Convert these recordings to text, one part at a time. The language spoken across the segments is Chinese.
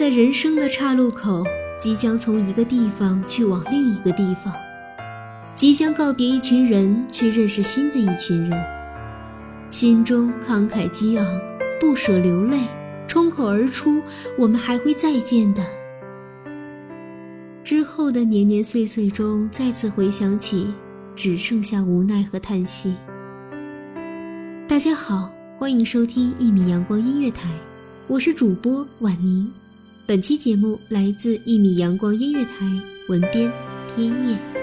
在人生的岔路口，即将从一个地方去往另一个地方，即将告别一群人，去认识新的一群人，心中慷慨激昂，不舍流泪，冲口而出：“我们还会再见的。”之后的年年岁岁中，再次回想起，只剩下无奈和叹息。大家好，欢迎收听一米阳光音乐台，我是主播婉宁。本期节目来自一米阳光音乐台，文编天夜。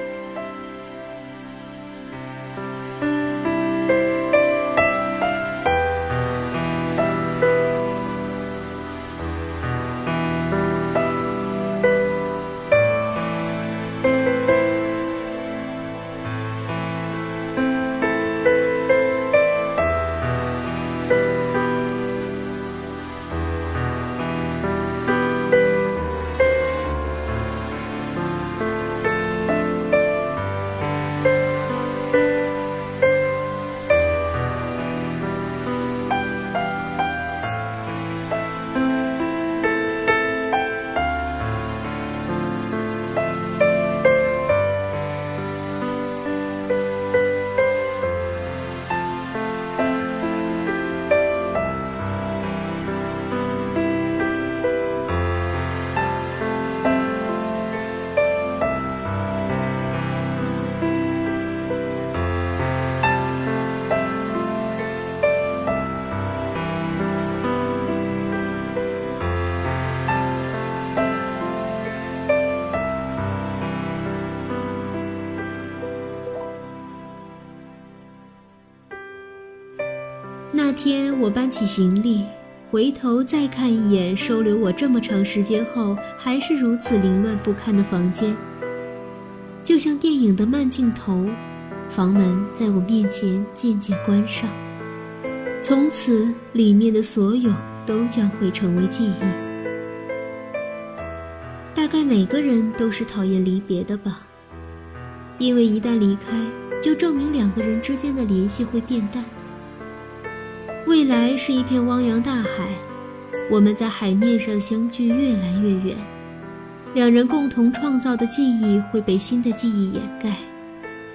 那天我搬起行李，回头再看一眼收留我这么长时间后还是如此凌乱不堪的房间，就像电影的慢镜头，房门在我面前渐渐关上，从此里面的所有都将会成为记忆。大概每个人都是讨厌离别的吧，因为一旦离开，就证明两个人之间的联系会变淡。未来是一片汪洋大海，我们在海面上相距越来越远，两人共同创造的记忆会被新的记忆掩盖，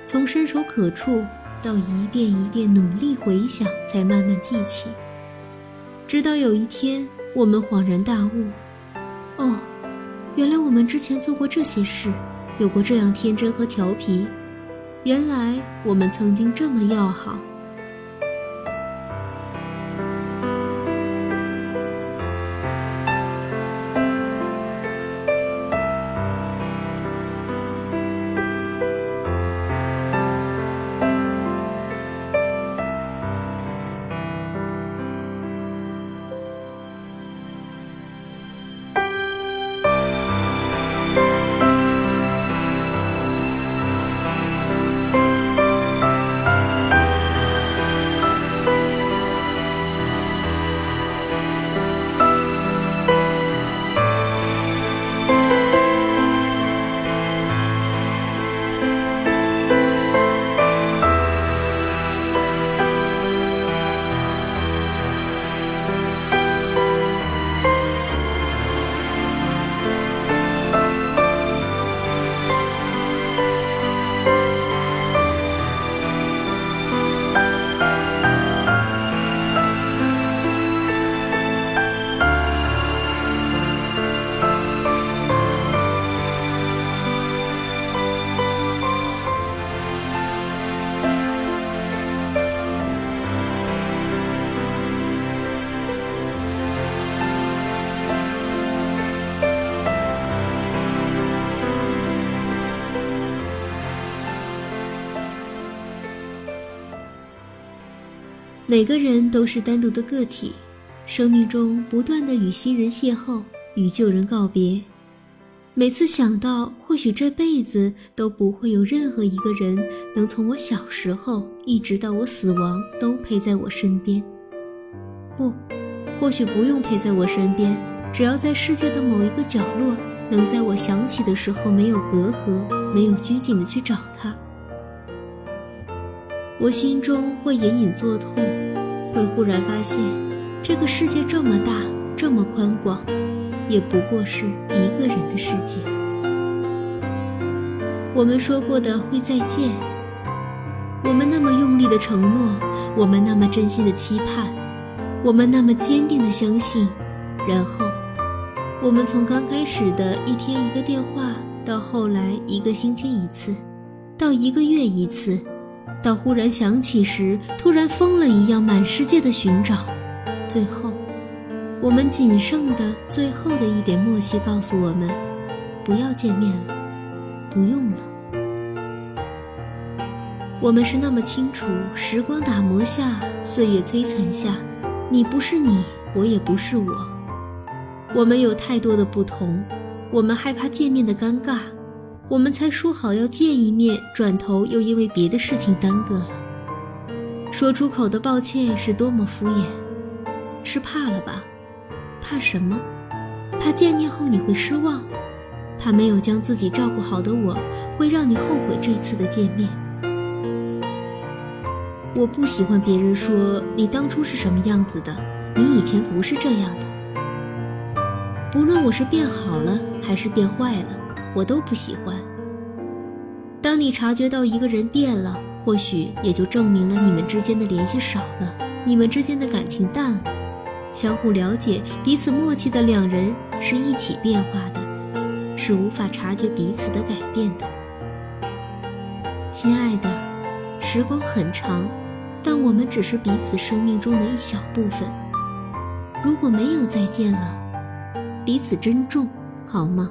从伸手可触到一遍一遍努力回想，才慢慢记起，直到有一天我们恍然大悟：哦，原来我们之前做过这些事，有过这样天真和调皮，原来我们曾经这么要好。每个人都是单独的个体，生命中不断的与新人邂逅，与旧人告别。每次想到，或许这辈子都不会有任何一个人能从我小时候一直到我死亡都陪在我身边。不，或许不用陪在我身边，只要在世界的某一个角落，能在我想起的时候没有隔阂，没有拘谨的去找他。我心中会隐隐作痛，会忽然发现，这个世界这么大，这么宽广，也不过是一个人的世界。我们说过的会再见，我们那么用力的承诺，我们那么真心的期盼，我们那么坚定的相信，然后，我们从刚开始的一天一个电话，到后来一个星期一次，到一个月一次。到忽然想起时，突然疯了一样满世界的寻找，最后，我们仅剩的最后的一点默契告诉我们：不要见面了，不用了。我们是那么清楚，时光打磨下，岁月摧残下，你不是你，我也不是我。我们有太多的不同，我们害怕见面的尴尬。我们才说好要见一面，转头又因为别的事情耽搁了。说出口的抱歉是多么敷衍，是怕了吧？怕什么？怕见面后你会失望，怕没有将自己照顾好的我会让你后悔这次的见面。我不喜欢别人说你当初是什么样子的，你以前不是这样的。不论我是变好了还是变坏了。我都不喜欢。当你察觉到一个人变了，或许也就证明了你们之间的联系少了，你们之间的感情淡了。相互了解、彼此默契的两人是一起变化的，是无法察觉彼此的改变的。亲爱的，时光很长，但我们只是彼此生命中的一小部分。如果没有再见了，彼此珍重，好吗？